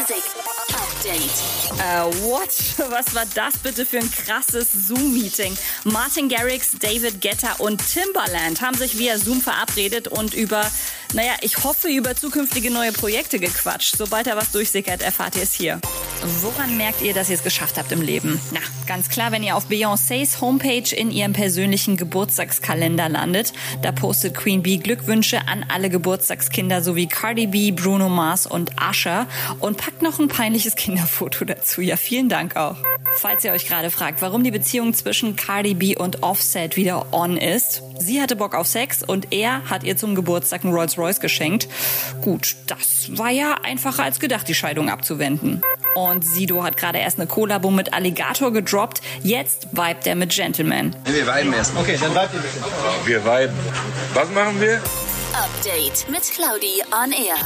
Music Update. Äh, what? Was war das bitte für ein krasses Zoom-Meeting? Martin Garrix, David Guetta und Timbaland haben sich via Zoom verabredet und über, naja, ich hoffe, über zukünftige neue Projekte gequatscht. Sobald da was durchsickert, erfahrt ihr es hier. Woran merkt ihr, dass ihr es geschafft habt im Leben? Na, ganz klar, wenn ihr auf Beyoncés Homepage in ihrem persönlichen Geburtstagskalender landet. Da postet Queen Bee Glückwünsche an alle Geburtstagskinder sowie Cardi B, Bruno Mars und Usher und packt noch ein peinliches Kinderfoto dazu. Ja, vielen Dank auch. Falls ihr euch gerade fragt, warum die Beziehung zwischen Cardi B und Offset wieder on ist. Sie hatte Bock auf Sex und er hat ihr zum Geburtstag einen Rolls Royce geschenkt. Gut, das war ja einfacher als gedacht, die Scheidung abzuwenden. Und Sido hat gerade erst eine Kollabo mit Alligator gedroppt. Jetzt vibet er mit Gentleman. Wir weiben erst. Okay, dann bleibt ihr bitte. Wir weiben. Was machen wir? Update mit Claudi on Air.